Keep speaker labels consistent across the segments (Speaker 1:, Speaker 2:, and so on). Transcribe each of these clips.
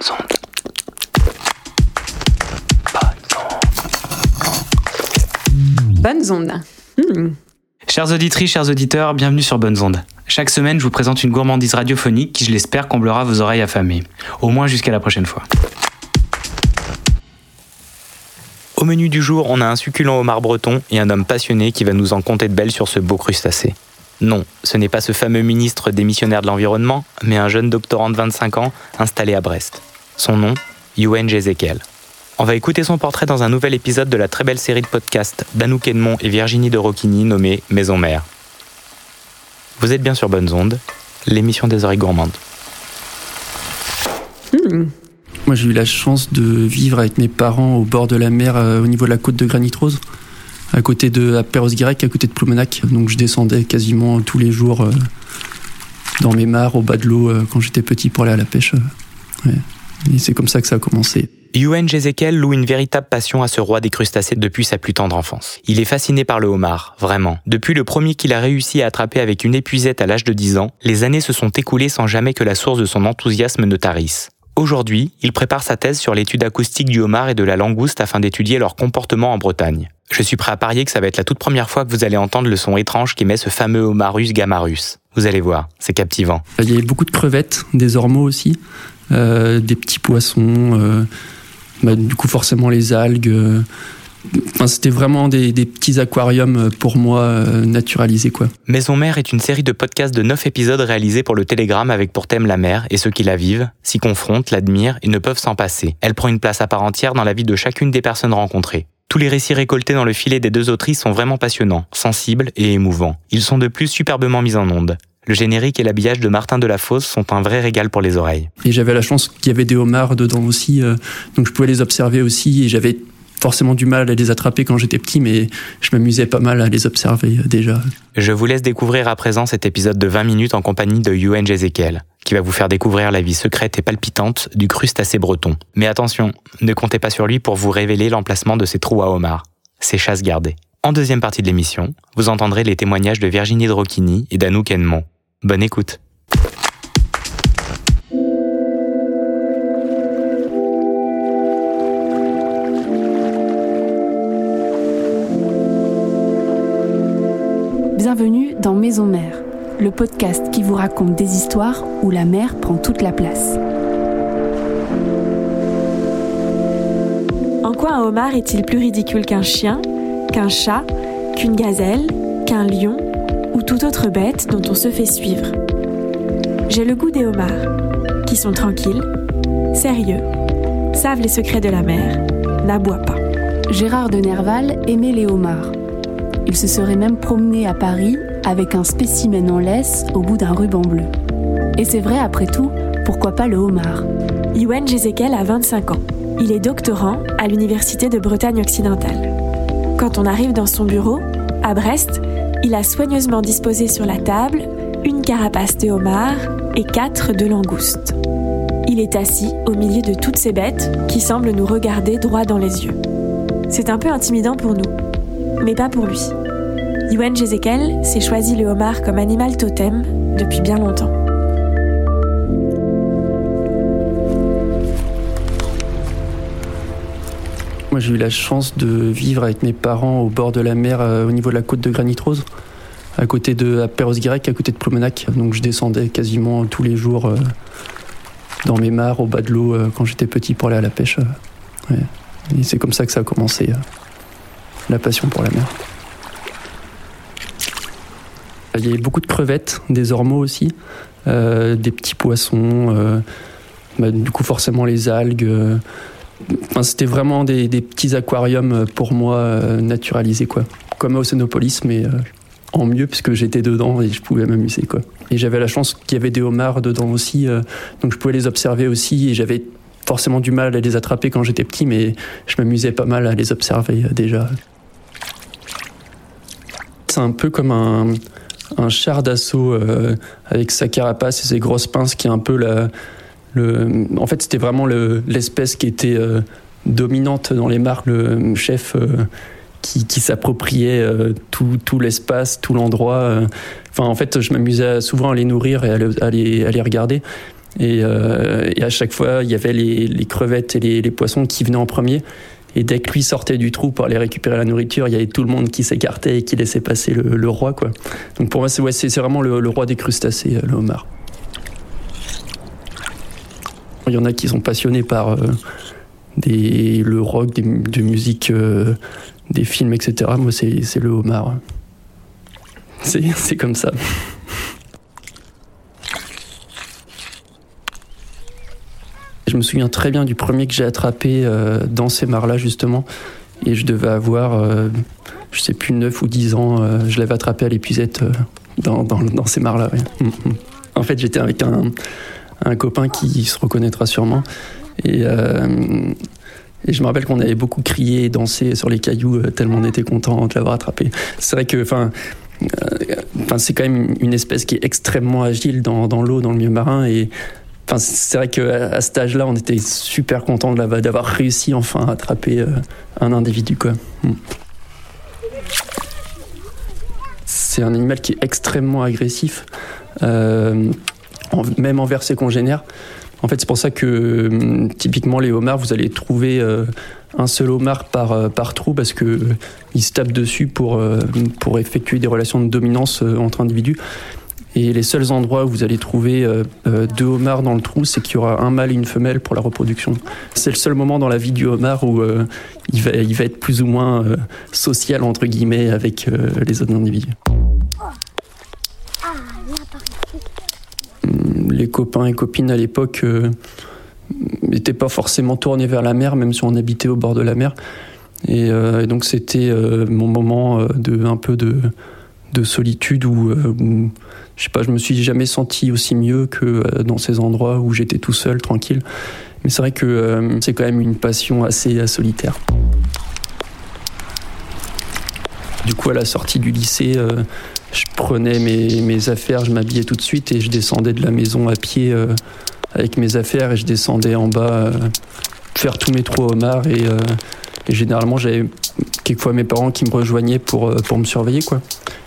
Speaker 1: Bonnes ondes.
Speaker 2: Bonnes ondes. Hmm.
Speaker 3: Chers auditrices, chers auditeurs, bienvenue sur Bonnes Ondes. Chaque semaine, je vous présente une gourmandise radiophonique qui, je l'espère, comblera vos oreilles affamées. Au moins jusqu'à la prochaine fois. Au menu du jour, on a un succulent homard breton et un homme passionné qui va nous en conter de belles sur ce beau crustacé. Non, ce n'est pas ce fameux ministre démissionnaire de l'Environnement, mais un jeune doctorant de 25 ans installé à Brest. Son nom, Yuen Jezekiel. On va écouter son portrait dans un nouvel épisode de la très belle série de podcasts d'Anouk Edmond et Virginie de Rocchini nommée Maison Mère. Vous êtes bien sur Bonnes Ondes, l'émission des oreilles gourmandes.
Speaker 2: Hmm.
Speaker 4: Moi, j'ai eu la chance de vivre avec mes parents au bord de la mer, euh, au niveau de la côte de Granit Rose, à côté de à Perros-Guirec, à côté de Ploumenac. Donc, je descendais quasiment tous les jours euh, dans mes mares, au bas de l'eau, euh, quand j'étais petit pour aller à la pêche. Ouais. Et c'est comme ça que ça a commencé.
Speaker 3: Yuen Jezekiel loue une véritable passion à ce roi des crustacés depuis sa plus tendre enfance. Il est fasciné par le homard, vraiment. Depuis le premier qu'il a réussi à attraper avec une épuisette à l'âge de 10 ans, les années se sont écoulées sans jamais que la source de son enthousiasme ne tarisse. Aujourd'hui, il prépare sa thèse sur l'étude acoustique du homard et de la langouste afin d'étudier leur comportement en Bretagne. Je suis prêt à parier que ça va être la toute première fois que vous allez entendre le son étrange qu'émet ce fameux homarus gamarus. Vous allez voir, c'est captivant.
Speaker 4: Il y avait beaucoup de crevettes, des ormeaux aussi, des petits poissons, euh, bah, du coup forcément les algues. euh. C'était vraiment des, petits aquariums pour moi euh, naturalisés quoi.
Speaker 3: Maison Mère est une série de podcasts de 9 épisodes réalisés pour le Télégramme avec pour thème la mer et ceux qui la vivent, s'y confrontent, l'admirent et ne peuvent s'en passer. Elle prend une place à part entière dans la vie de chacune des personnes rencontrées. Tous les récits récoltés dans le filet des deux autrices sont vraiment passionnants, sensibles et émouvants. Ils sont de plus superbement mis en onde. Le générique et l'habillage de Martin Delafosse sont un vrai régal pour les oreilles.
Speaker 4: Et j'avais la chance qu'il y avait des homards dedans aussi, euh, donc je pouvais les observer aussi. Et j'avais forcément du mal à les attraper quand j'étais petit, mais je m'amusais pas mal à les observer euh, déjà.
Speaker 3: Je vous laisse découvrir à présent cet épisode de 20 minutes en compagnie de Yuen Jezekiel, qui va vous faire découvrir la vie secrète et palpitante du crustacé breton. Mais attention, ne comptez pas sur lui pour vous révéler l'emplacement de ses trous à homard. C'est chasse gardée. En deuxième partie de l'émission, vous entendrez les témoignages de Virginie de Rocchini et d'Anouk Edmond. Bonne écoute.
Speaker 5: Bienvenue dans Maison Mère, le podcast qui vous raconte des histoires où la mer prend toute la place.
Speaker 6: En quoi un homard est-il plus ridicule qu'un chien, qu'un chat, qu'une gazelle, qu'un lion ou toute autre bête dont on se fait suivre J'ai le goût des homards, qui sont tranquilles, sérieux, savent les secrets de la mer, n'aboient pas.
Speaker 5: Gérard de Nerval aimait les homards. Il se serait même promené à Paris avec un spécimen en laisse au bout d'un ruban bleu. Et c'est vrai, après tout, pourquoi pas le homard?
Speaker 6: Yuen Jezekiel a 25 ans. Il est doctorant à l'Université de Bretagne occidentale. Quand on arrive dans son bureau, à Brest, il a soigneusement disposé sur la table une carapace de homard et quatre de langoustes. Il est assis au milieu de toutes ces bêtes qui semblent nous regarder droit dans les yeux. C'est un peu intimidant pour nous, mais pas pour lui. Yuen Jezekiel s'est choisi le homard comme animal totem depuis bien longtemps.
Speaker 4: J'ai eu la chance de vivre avec mes parents au bord de la mer, euh, au niveau de la côte de Granit Rose, à côté de à Perros-Guirec, à côté de Ploumenac. Donc, je descendais quasiment tous les jours euh, dans mes mares, au bas de l'eau, euh, quand j'étais petit pour aller à la pêche. Et c'est comme ça que ça a commencé, la passion pour la mer. Il y avait beaucoup de crevettes, des ormeaux aussi, des petits poissons, bah, du coup forcément les algues. C'était vraiment des, petits aquariums pour moi euh, naturalisés, quoi. Comme à Océanopolis, mais euh, en mieux, puisque j'étais dedans et je pouvais m'amuser, quoi. Et j'avais la chance qu'il y avait des homards dedans aussi, euh, donc je pouvais les observer aussi, et j'avais forcément du mal à les attraper quand j'étais petit, mais je m'amusais pas mal à les observer euh, déjà. C'est un peu comme un, char d'assaut euh, avec sa carapace et ses grosses pinces qui est un peu la, le, en fait, c'était vraiment le- l'espèce qui était euh, dominante dans les mares, le chef euh, qui, s'appropriait euh, tout, l'espace, tout l'endroit. euh. Enfin, en fait, je m'amusais souvent à les nourrir et à, le- les, regarder. Et, à chaque fois, il y avait les, crevettes et les, poissons qui venaient en premier. Et dès que lui sortait du trou pour aller récupérer la nourriture, il y avait tout le monde qui s'écartait et qui laissait passer le, roi. Donc pour moi, c'est vraiment le, roi des crustacés, le homard. Il y en a qui sont passionnés par des, le rock, de musique, euh, des films, etc. Moi, c'est le homard. C'est comme ça. Je me souviens très bien du premier que j'ai attrapé euh, dans ces mares-là, justement. Et je devais avoir, euh, je sais plus, 9 ou 10 ans. je l'avais attrapé à l'épuisette dans, ces mares-là. Mm, mm. En fait, j'étais avec un, un, copain qui se reconnaîtra sûrement. Et, euh, et je me rappelle qu'on avait beaucoup crié et dansé sur les cailloux euh, tellement on était content de l'avoir attrapé. C'est vrai que, euh, c'est quand même une espèce qui est extrêmement agile dans, l'eau, dans le milieu marin. Et c'est vrai qu'à à cet âge-là, on était super content d'avoir réussi enfin à attraper un individu. Hmm. C'est un animal qui est extrêmement agressif, même envers ses congénères. En fait, c'est pour ça que hum, typiquement les homards, vous allez trouver euh, un seul homard par, euh, par trou parce que euh, ils se tapent dessus pour, pour effectuer des relations de dominance entre individus. Et les seuls endroits où vous allez trouver deux homards dans le trou, c'est qu'il y aura un mâle et une femelle pour la reproduction. C'est le seul moment dans la vie du homard où il, va, il va être plus ou moins social, entre guillemets, avec les autres individus. les copains et copines à l'époque n'étaient euh, pas forcément tournés vers la mer, même si on habitait au bord de la mer. Et, euh, donc c'était euh, mon moment de un peu de, solitude où, je sais pas, je me suis jamais senti aussi mieux que dans ces endroits où j'étais tout seul, tranquille. Mais c'est vrai que c'est quand même une passion assez solitaire. Du coup, à la sortie du lycée, je prenais mes, affaires, je m'habillais tout de suite et je descendais de la maison à pied euh, avec mes affaires et je descendais en bas euh, faire tous mes trous homards et, euh, et généralement j'avais quelquefois mes parents qui me rejoignaient pour, pour me surveiller quoi.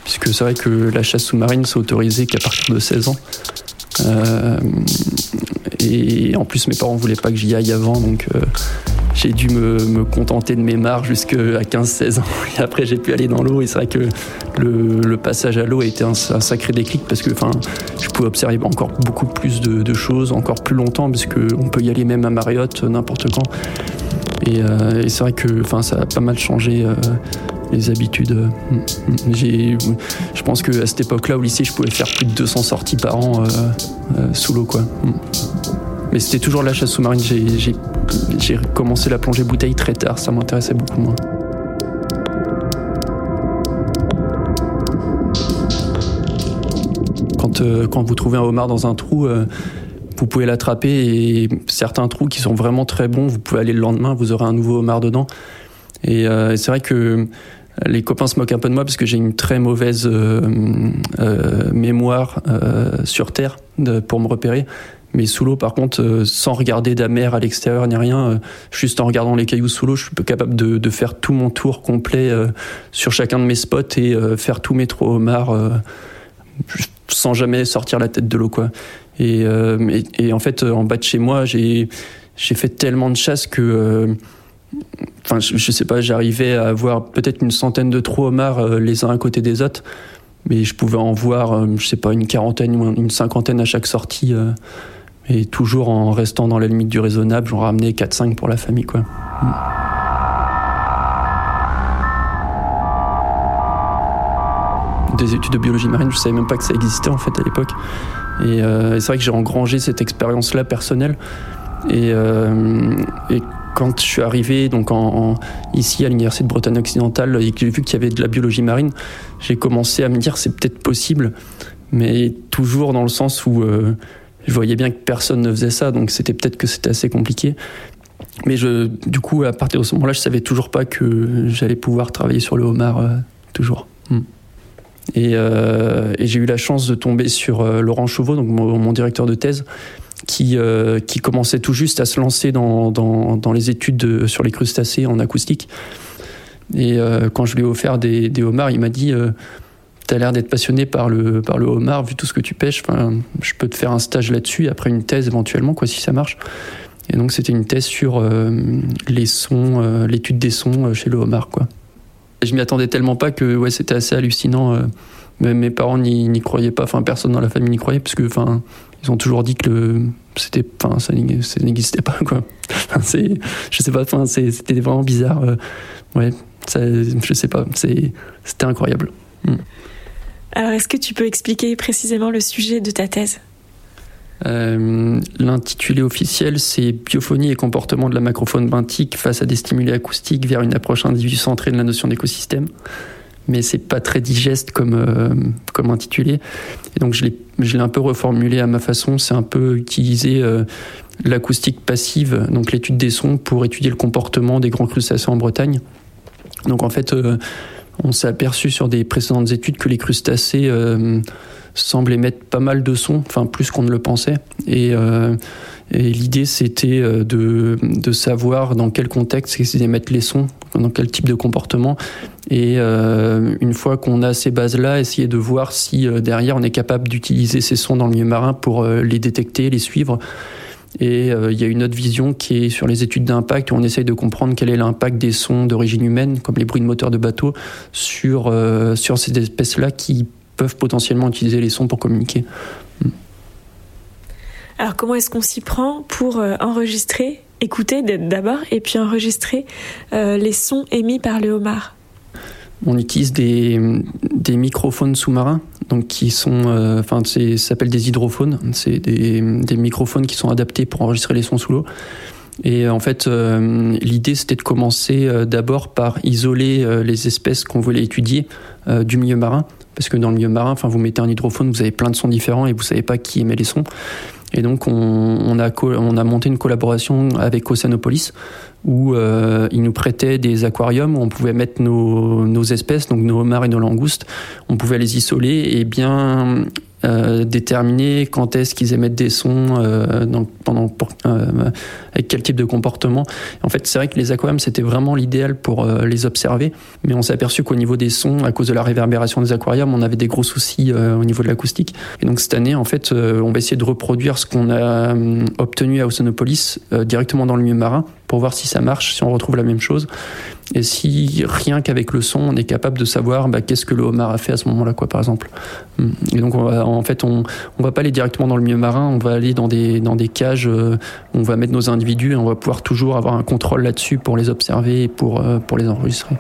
Speaker 4: Puisque c'est vrai que la chasse sous-marine c'est autorisé qu'à partir de 16 ans. et en plus mes parents voulaient pas que j'y aille avant donc j'ai dû me, contenter de mes mares jusqu'à 15-16 ans. Et après, j'ai pu aller dans l'eau. Et c'est vrai que le, passage à l'eau a été un, sacré déclic parce que enfin, je pouvais observer encore beaucoup plus de, choses, encore plus longtemps, parce qu'on peut y aller même à Mariotte, n'importe quand. Et, euh, c'est vrai que enfin, ça a pas mal changé. Euh, les habitudes. je pense qu'à cette époque-là, au lycée, je pouvais faire plus de 200 sorties par an euh, sous l'eau, quoi. Mais c'était toujours la chasse sous-marine. J'ai commencé la plongée bouteille très tard, ça m'intéressait beaucoup moins. Quand, euh, quand, vous trouvez un homard dans un trou, euh, vous pouvez l'attraper et certains trous qui sont vraiment très bons, vous pouvez aller le lendemain, vous aurez un nouveau homard dedans. Et euh, c'est vrai que les copains se moquent un peu de moi parce que j'ai une très mauvaise mémoire sur Terre pour me repérer. Mais sous l'eau, par contre, sans regarder la mer à l'extérieur ni rien, juste en regardant les cailloux sous l'eau, je suis capable de, de, faire tout mon tour complet sur chacun de mes spots et faire tous mes trois homards sans jamais sortir la tête de l'eau, quoi. Et, et, en fait, en bas de chez moi, j'ai j'ai fait tellement de chasse que enfin je, je, sais pas j'arrivais à avoir peut-être une centaine de trous homards les uns à côté des autres mais je pouvais en voir je sais pas une quarantaine ou une cinquantaine à chaque sortie et toujours en restant dans la limite du raisonnable, j'en ramenais 4-5 pour la famille. Quoi. Des études de biologie marine, je savais même pas que ça existait en fait à l'époque. Et, euh, c'est vrai que j'ai engrangé cette expérience-là personnelle. Et, euh, quand je suis arrivé donc ici à l'université de Bretagne occidentale et que j'ai vu qu'il y avait de la biologie marine, j'ai commencé à me dire c'est peut-être possible, mais toujours dans le sens où euh, je voyais bien que personne ne faisait ça, donc c'était peut-être que c'était assez compliqué. Mais je, du coup, à partir de ce moment-là, je savais toujours pas que j'allais pouvoir travailler sur le homard toujours. Hmm. Euh, et, j'ai eu la chance de tomber sur euh, Laurent Chauveau, donc mon, directeur de thèse, qui, qui commençait tout juste à se lancer dans, dans, les études sur les crustacés en acoustique. Et quand je lui ai offert des, homards, il m'a dit tu as l'air d'être passionné par le, par le homard, vu tout ce que tu pêches. Je peux te faire un stage là-dessus, après une thèse éventuellement, quoi, si ça marche. Et donc, c'était une thèse sur euh, les sons, euh, l'étude des sons euh, chez le homard, quoi. Je m'y attendais tellement pas que ouais, c'était assez hallucinant. Même mes parents n'y croyaient pas, enfin, personne dans la famille n'y croyait, parce que, enfin, ils ont toujours dit que le, c'était, enfin, ça n'existait pas, quoi. C'est, je sais pas, enfin, c'était vraiment bizarre. ouais, ça, je sais pas, c'était incroyable. Hmm.
Speaker 6: Alors, est-ce que tu peux expliquer précisément le sujet de ta thèse?
Speaker 4: Euh, L'intitulé officiel, c'est Biophonie et comportement de la macrofaune benthique face à des stimuli acoustiques vers une approche individu centrée de la notion d'écosystème. Mais c'est pas très digeste comme, euh, comme intitulé. Et donc, je l'ai un peu reformulé à ma façon. C'est un peu utiliser euh, l'acoustique passive, donc l'étude des sons, pour étudier le comportement des grands crustacés en Bretagne. Donc, en fait, on s'est aperçu sur des précédentes études que les crustacés euh, semblent émettre pas mal de sons, enfin plus qu'on ne le pensait. Et, euh, l'idée c'était euh, de, savoir dans quel contexte ils émettent les sons, dans quel type de comportement. Et une fois qu'on a ces bases-là, essayer de voir si derrière on est capable d'utiliser ces sons dans le milieu marin pour les détecter, les suivre et euh, il y a une autre vision qui est sur les études d'impact où on essaye de comprendre quel est l'impact des sons d'origine humaine, comme les bruits de moteur de bateau, sur, euh, sur ces espèces-là qui peuvent potentiellement utiliser les sons pour communiquer. Hmm.
Speaker 6: Alors comment est-ce qu'on s'y prend pour euh, enregistrer, écouter d'abord, et puis enregistrer les sons émis par le homard?
Speaker 4: On utilise des, des microphones sous-marins, donc qui sont, euh, enfin, ça s'appelle des hydrophones. C'est des, des, microphones qui sont adaptés pour enregistrer les sons sous l'eau. Et en fait, euh, l'idée c'était de commencer euh, d'abord par isoler les espèces qu'on voulait étudier du milieu marin, parce que dans le milieu marin, vous mettez un hydrophone, vous avez plein de sons différents et vous savez pas qui émet les sons. Et donc, on, a, a monté une collaboration avec Oceanopolis où euh, ils nous prêtaient des aquariums où on pouvait mettre nos, nos espèces, donc nos homards et nos langoustes. On pouvait les isoler et bien euh, déterminer quand est-ce qu'ils émettent des sons, euh, pendant, euh, avec quel type de comportement. En fait, c'est vrai que les aquariums, c'était vraiment l'idéal pour euh, les observer, mais on s'est aperçu qu'au niveau des sons, à cause de la réverbération des aquariums, on avait des gros soucis au niveau de l'acoustique. Et donc cette année, en fait, on va essayer de reproduire ce qu'on a obtenu à Oceanopolis directement dans le milieu marin pour voir si ça marche, si on retrouve la même chose. Et si rien qu'avec le son, on est capable de savoir bah, qu'est-ce que le homard a fait à ce moment-là, quoi, par exemple. Et donc, on va, en fait, on, on va pas aller directement dans le milieu marin, on va aller dans des, dans des cages, euh, on va mettre nos individus et on va pouvoir toujours avoir un contrôle là-dessus pour les observer et pour, euh, pour les enregistrer.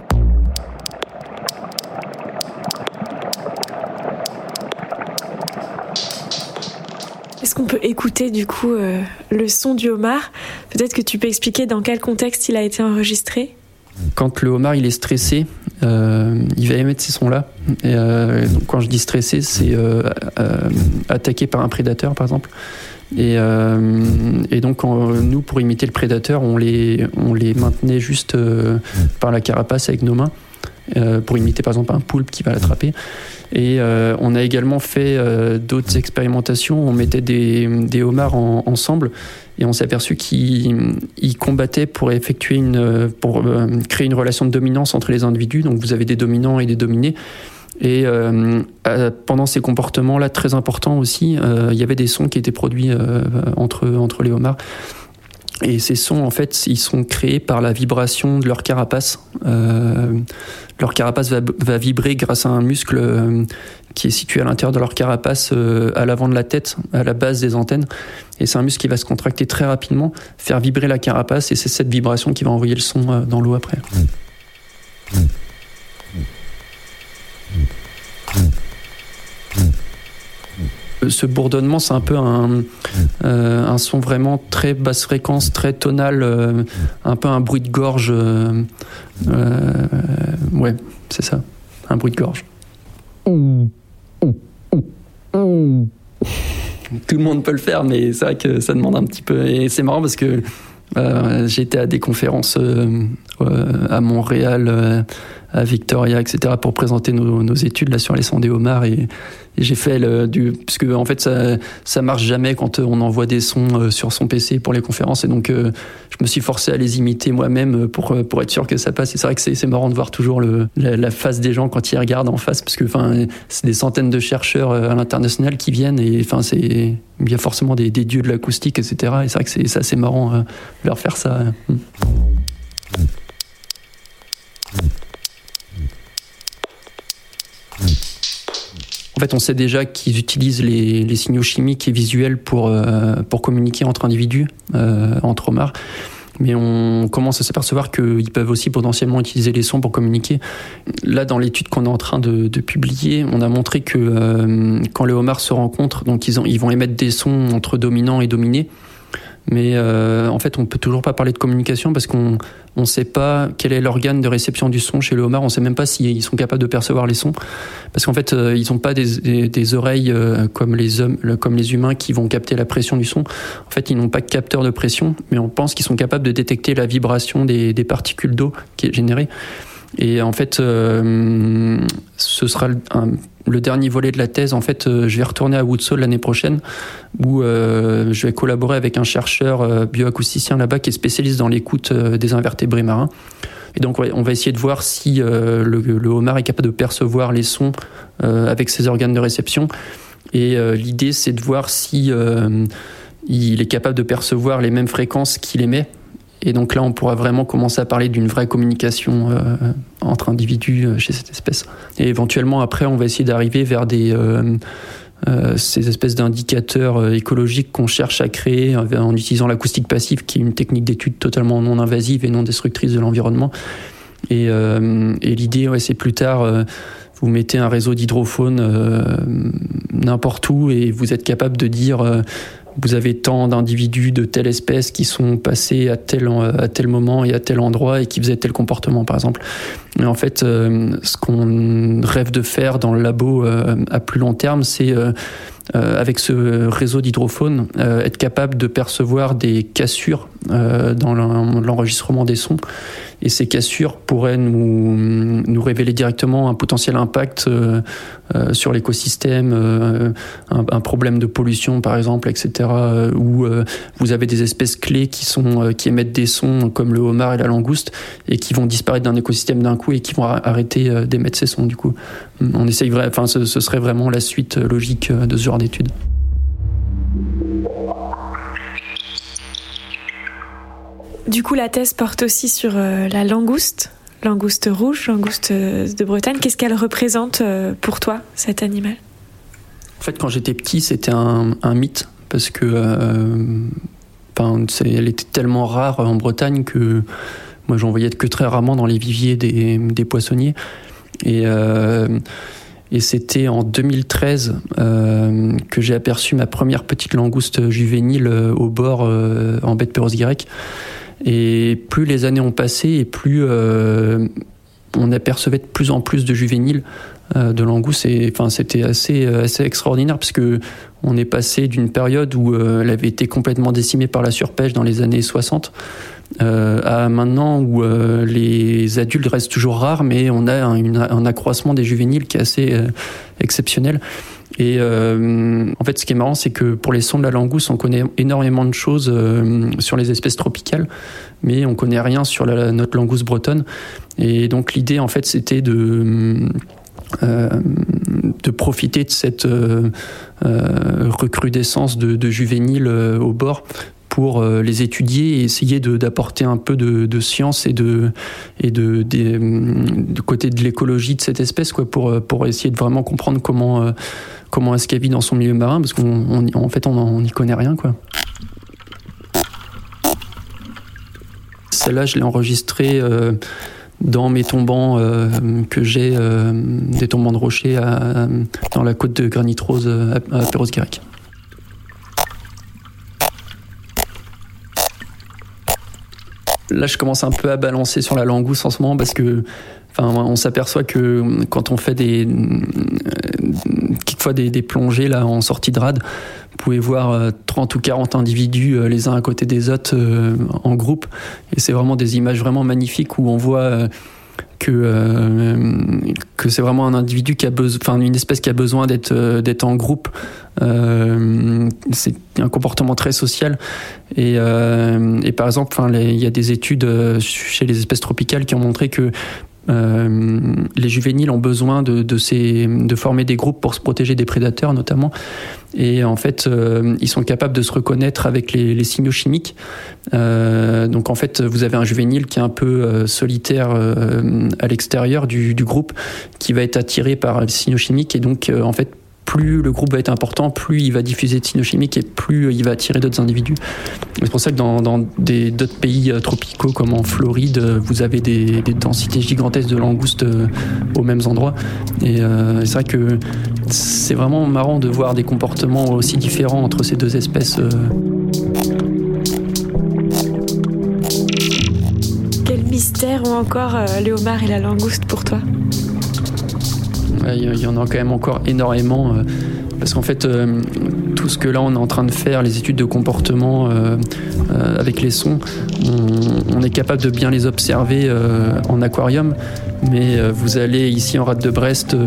Speaker 6: Est-ce qu'on peut écouter du coup euh, le son du homard? Peut-être que tu peux expliquer dans quel contexte il a été enregistré?
Speaker 4: Quand le homard il est stressé, euh, il va émettre ces sons-là. Euh, quand je dis stressé, c'est attaqué par un prédateur, par exemple. Et, donc, nous, pour imiter le prédateur, on les, on les maintenait juste par la carapace avec nos mains, pour imiter par exemple un poulpe qui va l'attraper. Et on a également fait d'autres expérimentations. On mettait des, homards ensemble et on s'est aperçu qu'ils combattaient pour effectuer une, pour euh, créer une relation de dominance entre les individus. Donc vous avez des dominants et des dominés. Et euh, pendant ces comportements-là très importants aussi, euh, il y avait des sons qui étaient produits entre, entre les homards. Et ces sons, en fait, ils sont créés par la vibration de leur carapace. leur carapace va, vibrer grâce à un muscle qui est situé à l'intérieur de leur carapace, euh, à l'avant de la tête, à la base des antennes. Et c'est un muscle qui va se contracter très rapidement, faire vibrer la carapace, et c'est cette vibration qui va envoyer le son euh, dans l'eau après. Ce bourdonnement, c'est un peu un, euh, un, son vraiment très basse fréquence, très tonal, un peu un bruit de gorge. ouais, c'est ça, un bruit de gorge. Tout le monde peut le faire, mais c'est vrai que ça demande un petit peu. Et c'est marrant parce que euh, j'étais à des conférences euh, euh, à Montréal à Victoria, etc., pour présenter nos, études là sur les sondes des homards et, j'ai fait du parce que en fait ça ça marche jamais quand on envoie des sons euh, sur son PC pour les conférences et donc euh, je me suis forcé à les imiter moi-même pour pour être sûr que ça passe et c'est vrai que c'est marrant de voir toujours la, face des gens quand ils regardent en face parce que enfin c'est des centaines de chercheurs euh, à l'international qui viennent et enfin c'est il y a forcément des, dieux de l'acoustique etc et c'est vrai que c'est assez marrant de leur faire ça. Fait, on sait déjà qu'ils utilisent les, signaux chimiques et visuels pour, euh, communiquer entre individus, euh, entre homards. Mais on commence à s'apercevoir qu'ils peuvent aussi potentiellement utiliser les sons pour communiquer. Là, dans l'étude qu'on est en train de, publier, on a montré que euh, quand les homards se rencontrent, donc ils, ils vont émettre des sons entre dominants et dominés. Mais euh, en fait, on peut toujours pas parler de communication parce qu'on ne sait pas quel est l'organe de réception du son chez le homard. On sait même pas s'ils sont capables de percevoir les sons parce qu'en fait, euh, ils n'ont pas des, des, oreilles euh, comme les hommes, comme les humains qui vont capter la pression du son. En fait, ils n'ont pas de capteur de pression, mais on pense qu'ils sont capables de détecter la vibration des, des particules d'eau qui est générée. Et en fait, ce sera un, le dernier volet de la thèse. En fait, euh, je vais retourner à Woodsall l'année prochaine, où euh, je vais collaborer avec un chercheur euh, bioacousticien là-bas qui est spécialiste dans l'écoute des invertébrés marins. Et donc, on va essayer de voir si le, le, homard est capable de percevoir les sons avec ses organes de réception. Et l'idée, c'est de voir si il est capable de percevoir les mêmes fréquences qu'il émet et donc là, on pourra vraiment commencer à parler d'une vraie communication euh, entre individus euh, chez cette espèce. Et éventuellement, après, on va essayer d'arriver vers euh, ces espèces d'indicateurs écologiques qu'on cherche à créer en utilisant l'acoustique passive, qui est une technique d'étude totalement non invasive et non destructrice de l'environnement. Et, l'idée, c'est plus tard vous mettez un réseau d'hydrophones n'importe où et vous êtes capable de dire vous avez tant d'individus de telle espèce qui sont passés à tel, à tel moment et à tel endroit et qui faisaient tel comportement, par exemple. Et en fait, euh, ce qu'on rêve de faire dans le labo euh, à plus long terme, c'est euh, avec ce réseau d'hydrophones, être capable de percevoir des cassures dans l'enregistrement des sons et ces cassures pourraient nous, nous révéler directement un potentiel impact euh, euh, sur l'écosystème, euh, un, un, problème de pollution par exemple, etc. Où vous avez des espèces clés qui sont qui émettent des sons comme le homard et la langouste et qui vont disparaître d'un écosystème d'un coup et qui vont arrêter d'émettre ces sons du coup. On essaye, enfin, ce, ce serait vraiment la suite logique de ce genre d'études.
Speaker 6: Du coup, la thèse porte aussi sur euh, la langouste, langouste rouge, langouste euh, de Bretagne. Qu'est-ce qu'elle représente euh, pour toi, cet animal?
Speaker 4: En fait, quand j'étais petit, c'était un, mythe parce que était tellement rare en Bretagne que moi, j'en voyais que très rarement dans les viviers des, poissonniers. Et c'était en 2013 euh, que j'ai aperçu ma première petite langouste juvénile au bord en baie de Perros-Guirec. Et plus les années ont passé et plus euh, on apercevait de plus en plus de juvéniles euh, de langoustes. Enfin, c'était assez, assez extraordinaire parce que on est passé d'une période où euh, elle avait été complètement décimée par la surpêche dans les années 60 euh, à maintenant où euh, les adultes restent toujours rares, mais on a un accroissement des juvéniles qui est assez exceptionnel. Et euh, en fait, ce qui est marrant, c'est que pour les sons de la langouste, on connaît énormément de choses euh, sur les espèces tropicales, mais on connaît rien sur notre langouste bretonne. Et donc l'idée, en fait, c'était de euh, de profiter de cette recrudescence de, de juvéniles au bord pour les étudier et essayer d'apporter un peu de, science et de et de, côté de l'écologie de cette espèce quoi pour pour essayer de vraiment comprendre comment comment est-ce qu'elle vit dans son milieu marin, parce qu'en fait, on n'y connaît rien, quoi. Celle-là, je l'ai enregistrée euh, dans mes tombants euh, que j'ai, euh, des tombants de rochers dans la côte de Granit Rose à, à Perros-Guirec. Là, je commence un peu à balancer sur la langouste en ce moment parce que Enfin, on s'aperçoit que quand on fait des quelquefois des, des, plongées là en sortie de rade, vous pouvez voir 30 ou 40 individus les uns à côté des autres en groupe, et c'est vraiment des images vraiment magnifiques où on voit que euh, que c'est vraiment un individu qui a besoin, enfin une espèce qui a besoin d'être euh, d'être en groupe. Euh, c'est un comportement très social et, et par exemple, enfin il y a des études chez les espèces tropicales qui ont montré que les juvéniles ont besoin de, de, ces, de, former des groupes pour se protéger des prédateurs notamment. Et en fait, euh, ils sont capables de se reconnaître avec les, signaux chimiques. Euh, donc en fait, vous avez un juvénile qui est un peu euh, solitaire euh, à l'extérieur du, du, groupe, qui va être attiré par les signaux chimiques et donc en fait plus le groupe va être important, plus il va diffuser de signaux chimiques et plus il va attirer d'autres individus. C'est pour ça que dans, d'autres pays euh, tropicaux comme en Floride, euh, vous avez des, densités gigantesques de langoustes euh, aux mêmes endroits. Et euh, c'est vrai que c'est vraiment marrant de voir des comportements aussi différents entre ces deux espèces.
Speaker 6: Quel mystère ont encore euh, et la langouste pour toi?
Speaker 4: Il y en a quand même encore énormément. Euh, parce qu'en fait, euh, tout ce que là on est en train de faire, les études de comportement euh, avec les sons, on, est capable de bien les observer en aquarium. Mais vous allez ici en rade de Brest,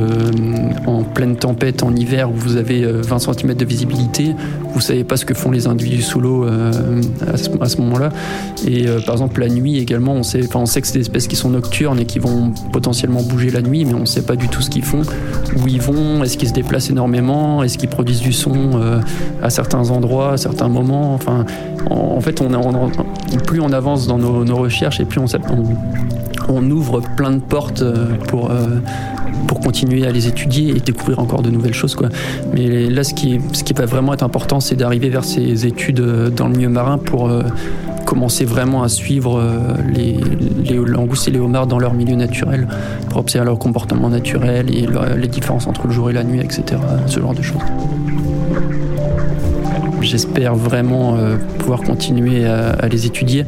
Speaker 4: en pleine tempête, en hiver, où vous avez 20 cm de visibilité, vous savez pas ce que font les individus sous l'eau à ce, moment-là. Et par exemple, la nuit également, on sait, on sait que c'est des espèces qui sont nocturnes et qui vont potentiellement bouger la nuit, mais on ne sait pas du tout ce qu'ils font, où ils vont, est-ce qu'ils se déplacent énormément, est-ce qu'ils produisent du son euh, à certains endroits, à certains moments. Enfin, en, fait, on, plus on avance dans nos, recherches et plus on, ouvre plein de portes pour, euh, pour continuer à les étudier et découvrir encore de nouvelles choses. Quoi. Mais là, ce qui, ce qui va vraiment être important, c'est d'arriver vers ces études dans le milieu marin pour euh, commencer vraiment à suivre les, les langoustes et les homards dans leur milieu naturel, pour observer leur comportement naturel et les différences entre le jour et la nuit, etc. Ce genre de choses. J'espère vraiment euh, pouvoir continuer à, les étudier.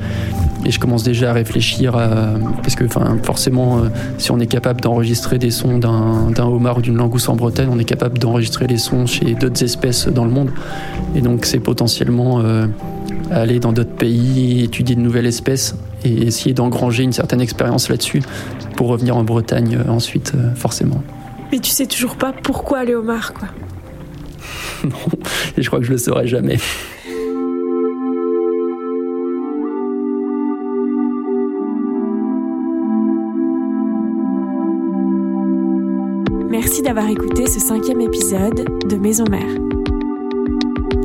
Speaker 4: Et je commence déjà à réfléchir à, parce que enfin, forcément, euh, si on est capable d'enregistrer des sons d'un homard ou d'une langouste en Bretagne, on est capable d'enregistrer les sons chez d'autres espèces dans le monde. Et donc c'est potentiellement euh, aller dans d'autres pays, étudier de nouvelles espèces et essayer d'engranger une certaine expérience là-dessus pour revenir en Bretagne euh, ensuite, euh, forcément.
Speaker 6: Mais tu sais toujours pas pourquoi les homards, quoi.
Speaker 4: non, et je crois que je le saurai jamais.
Speaker 6: D'avoir écouté ce cinquième épisode de Maison Mère.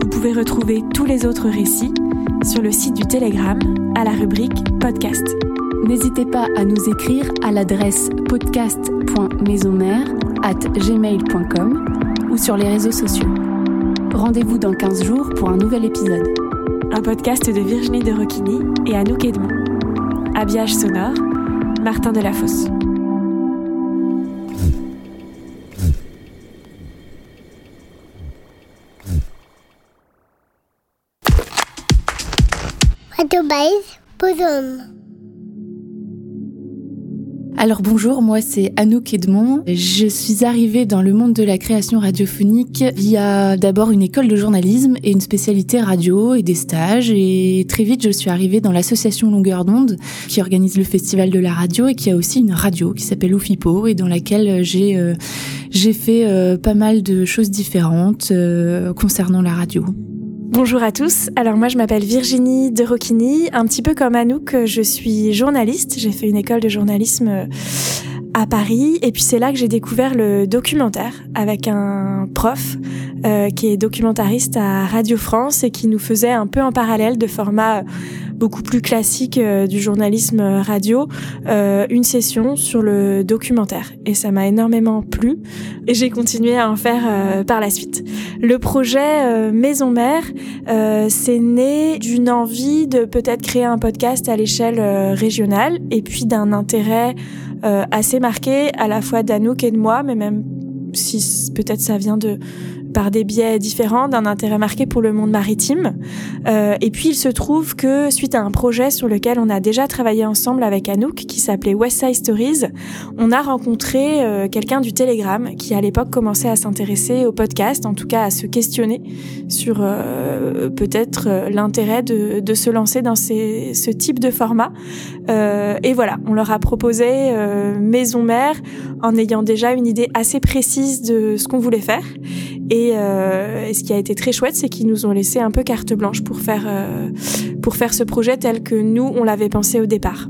Speaker 6: Vous pouvez retrouver tous les autres récits sur le site du Telegram à la rubrique podcast.
Speaker 5: N'hésitez pas à nous écrire à l'adresse podcast.maisonmère at gmail.com ou sur les réseaux sociaux. Rendez-vous dans 15 jours pour un nouvel épisode.
Speaker 6: Un podcast de Virginie de Roquigny et Anouk Edmond. Habillage sonore, Martin Delafosse.
Speaker 1: Alors bonjour, moi c'est Anouk Edmond. Je suis arrivée dans le monde de la création radiophonique via d'abord une école de journalisme et une spécialité radio et des stages. Et très vite, je suis arrivée dans l'association Longueur d'onde qui organise le festival de la radio et qui a aussi une radio qui s'appelle Oufipo et dans laquelle j'ai euh, j'ai fait euh, pas mal de choses différentes euh, concernant la radio.
Speaker 6: Bonjour à tous. Alors moi je m'appelle Virginie de Roquigny. Un petit peu comme Anouk, je suis journaliste. J'ai fait une école de journalisme à Paris et puis c'est là que j'ai découvert le documentaire avec un prof euh, qui est documentariste à Radio France et qui nous faisait un peu en parallèle de format beaucoup plus classique euh, du journalisme radio euh, une session sur le documentaire et ça m'a énormément plu et j'ai continué à en faire euh, par la suite. Le projet euh, Maison Mère c'est né d'une envie de peut-être créer un podcast à l'échelle régionale et puis d'un intérêt assez marqué à la fois d'Anouk et de moi mais même si peut-être ça vient de par des biais différents d'un intérêt marqué pour le monde maritime. Euh, et puis il se trouve que suite à un projet sur lequel on a déjà travaillé ensemble avec Anouk, qui s'appelait West Side Stories, on a rencontré euh, quelqu'un du Telegram qui à l'époque commençait à s'intéresser au podcast, en tout cas à se questionner sur euh, peut-être euh, l'intérêt de, de, se lancer dans ces, ce type de format. Euh, et voilà, on leur a proposé Maison Mère en ayant déjà une idée assez précise de ce qu'on voulait faire. Et, et, ce qui a été très chouette, c'est qu'ils nous ont laissé un peu carte blanche pour faire, pour faire ce projet tel que nous, on l'avait pensé au départ.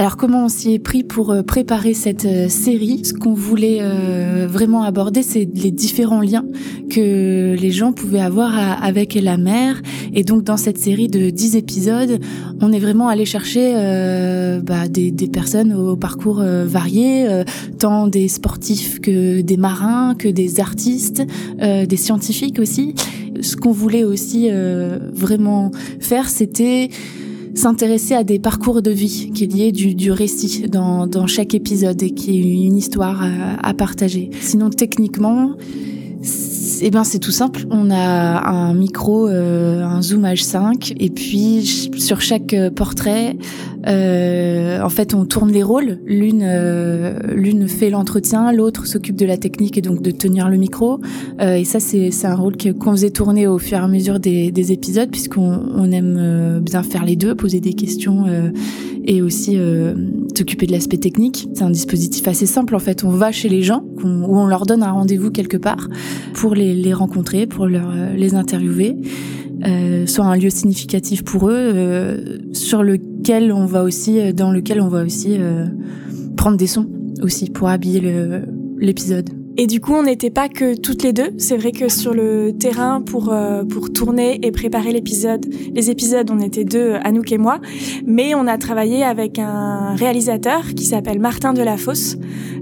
Speaker 1: Alors comment on s'y est pris pour euh, préparer cette euh, série? Ce qu'on voulait euh, vraiment aborder, c'est les différents liens que les gens pouvaient avoir avec la mer. Et donc dans cette série de 10 épisodes, on est vraiment allé chercher bah, des, des, personnes au parcours varié, tant des sportifs que des marins, que des artistes, des scientifiques aussi. Ce qu'on voulait aussi vraiment faire, c'était s'intéresser à des parcours de vie qui est lié du, du récit dans, dans, chaque épisode et qui est une histoire à, à partager. Sinon, techniquement, eh ben c'est tout simple. On a un micro, euh, un zoom H5, et puis sur chaque euh, portrait, euh, en fait, on tourne les rôles. L'une, euh, l'une fait l'entretien, l'autre s'occupe de la technique et donc de tenir le micro. Euh, et ça, c'est, c'est un rôle qu'on faisait tourner au fur et à mesure des, des épisodes, puisqu'on on aime bien faire les deux, poser des questions et aussi s'occuper de l'aspect technique. C'est un dispositif assez simple. En fait, on va chez les gens, où on leur donne un rendez-vous quelque part pour les, les rencontrer, pour leur, les interviewer. Euh, soit un lieu significatif pour eux, euh, sur lequel on va aussi, euh, dans lequel on va aussi prendre des sons aussi pour habiller l'épisode.
Speaker 6: Et du coup, on n'était pas que toutes les deux. C'est vrai que sur le terrain pour euh, pour tourner et préparer l'épisode, les épisodes, on était deux, Anouk et moi. Mais on a travaillé avec un réalisateur qui s'appelle Martin Delafosse,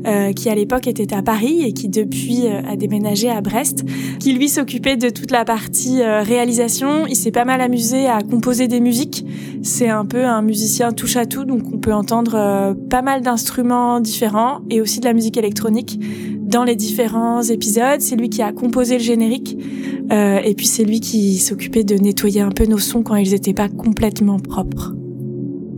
Speaker 6: euh, qui à l'époque était à Paris et qui depuis euh, a déménagé à Brest, qui lui s'occupait de toute la partie euh, réalisation. Il s'est pas mal amusé à composer des musiques. C'est un peu un musicien touche à tout, donc on peut entendre pas mal d'instruments différents et aussi de la musique électronique dans les différents épisodes. C'est lui qui a composé le générique. Euh, et puis c'est lui qui s'occupait de nettoyer un peu nos sons quand ils n'étaient pas complètement propres.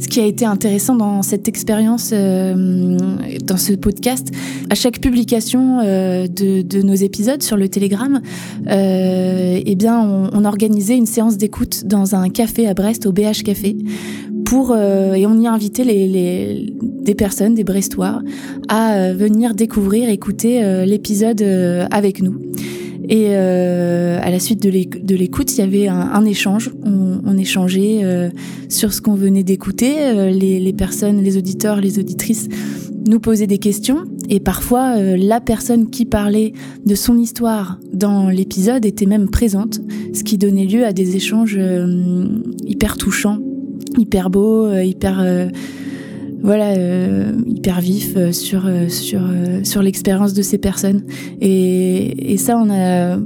Speaker 1: Ce qui a été intéressant dans cette expérience, euh, dans ce podcast, à chaque publication euh, de, nos épisodes sur le Telegram, eh bien, on organisait une séance d'écoute dans un café à Brest, au BH Café, pour euh, et on y a invité les, les, des personnes, des Brestois, à euh, venir découvrir, écouter euh, l'épisode avec nous. Et à la suite de l'écoute, il y avait un, échange. On, échangeait sur ce qu'on venait d'écouter. les personnes, les auditeurs, les auditrices nous posaient des questions. Et parfois, la personne qui parlait de son histoire dans l'épisode était même présente, ce qui donnait lieu à des échanges hyper touchants hyper beau, euh, hyper euh, voilà euh, hyper vif sur sur sur l'expérience de ces personnes. Et, ça on a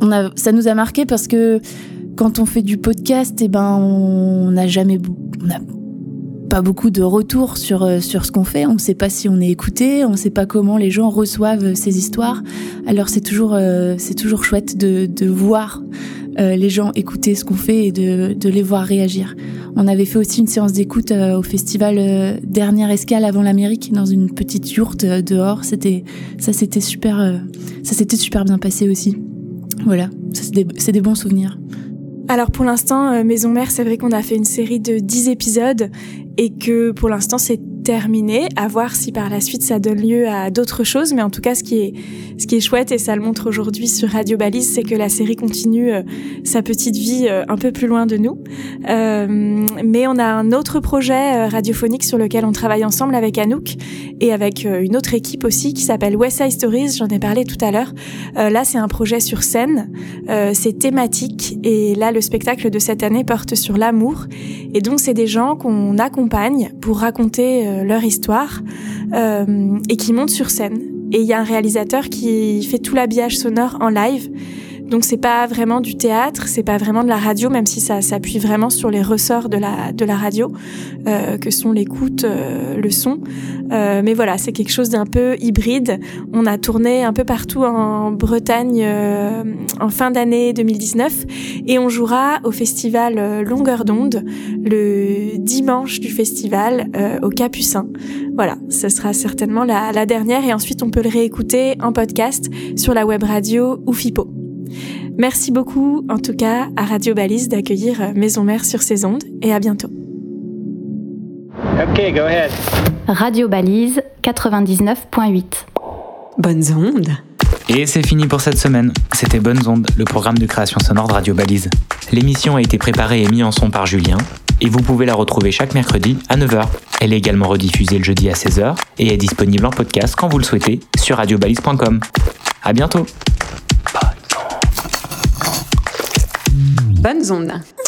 Speaker 1: on, a ça nous a marqué parce que quand on fait du podcast et eh ben on n'a jamais on pas beaucoup de retours sur sur ce qu'on fait on ne sait pas si on est écouté on ne sait pas comment les gens reçoivent ces histoires alors c'est toujours c'est toujours chouette de de voir euh, les gens écouter ce qu'on fait et de, de, les voir réagir. On avait fait aussi une séance d'écoute euh, au festival euh, Dernière Escale avant l'Amérique dans une petite yourte dehors. Ça, super, s'était super bien passé aussi. Voilà, c'est des, des bons souvenirs.
Speaker 6: Alors pour l'instant, Maison Mère, c'est vrai qu'on a fait une série de 10 épisodes et que pour l'instant c'est terminé, à voir si par la suite ça donne lieu à d'autres choses. Mais en tout cas, ce qui est, ce qui est chouette et ça le montre aujourd'hui sur Radio Balise, c'est que la série continue euh, sa petite vie euh, un peu plus loin de nous. Euh, mais on a un autre projet radiophonique sur lequel on travaille ensemble avec Anouk et avec une autre équipe aussi qui s'appelle West Side Stories. J'en ai parlé tout à l'heure. là, c'est un projet sur scène. c'est thématique et là, le spectacle de cette année porte sur l'amour. Et donc, c'est des gens qu'on pour raconter euh, leur histoire euh, et qui montent sur scène. Et il y a un réalisateur qui fait tout l'habillage sonore en live. Donc c'est pas vraiment du théâtre, c'est pas vraiment de la radio, même si ça s'appuie vraiment sur les ressorts de la de la radio, euh, que sont l'écoute, euh, le son. Euh, mais voilà, c'est quelque chose d'un peu hybride. On a tourné un peu partout en Bretagne euh, en fin d'année 2019 et on jouera au festival euh, Longueur d'onde le dimanche du festival au Capucin. Voilà, ce sera certainement la, la dernière et ensuite on peut le réécouter en podcast sur la web radio ou FIPO. Merci beaucoup, en tout cas, à Radio Balise d'accueillir Maison Mère sur ses ondes et à bientôt.
Speaker 7: Ok, go ahead.
Speaker 5: Radio Balise 99.8.
Speaker 2: Bonnes ondes.
Speaker 8: Et c'est fini pour cette semaine. C'était Bonnes Ondes, le programme de création sonore de Radio Balise. L'émission a été préparée et mise en son par Julien, et vous pouvez la retrouver chaque mercredi à 9h. Elle est également rediffusée le jeudi à 16h et est disponible en podcast quand vous le souhaitez sur radiobalise.com. À bientôt.
Speaker 2: Bonnes ondes.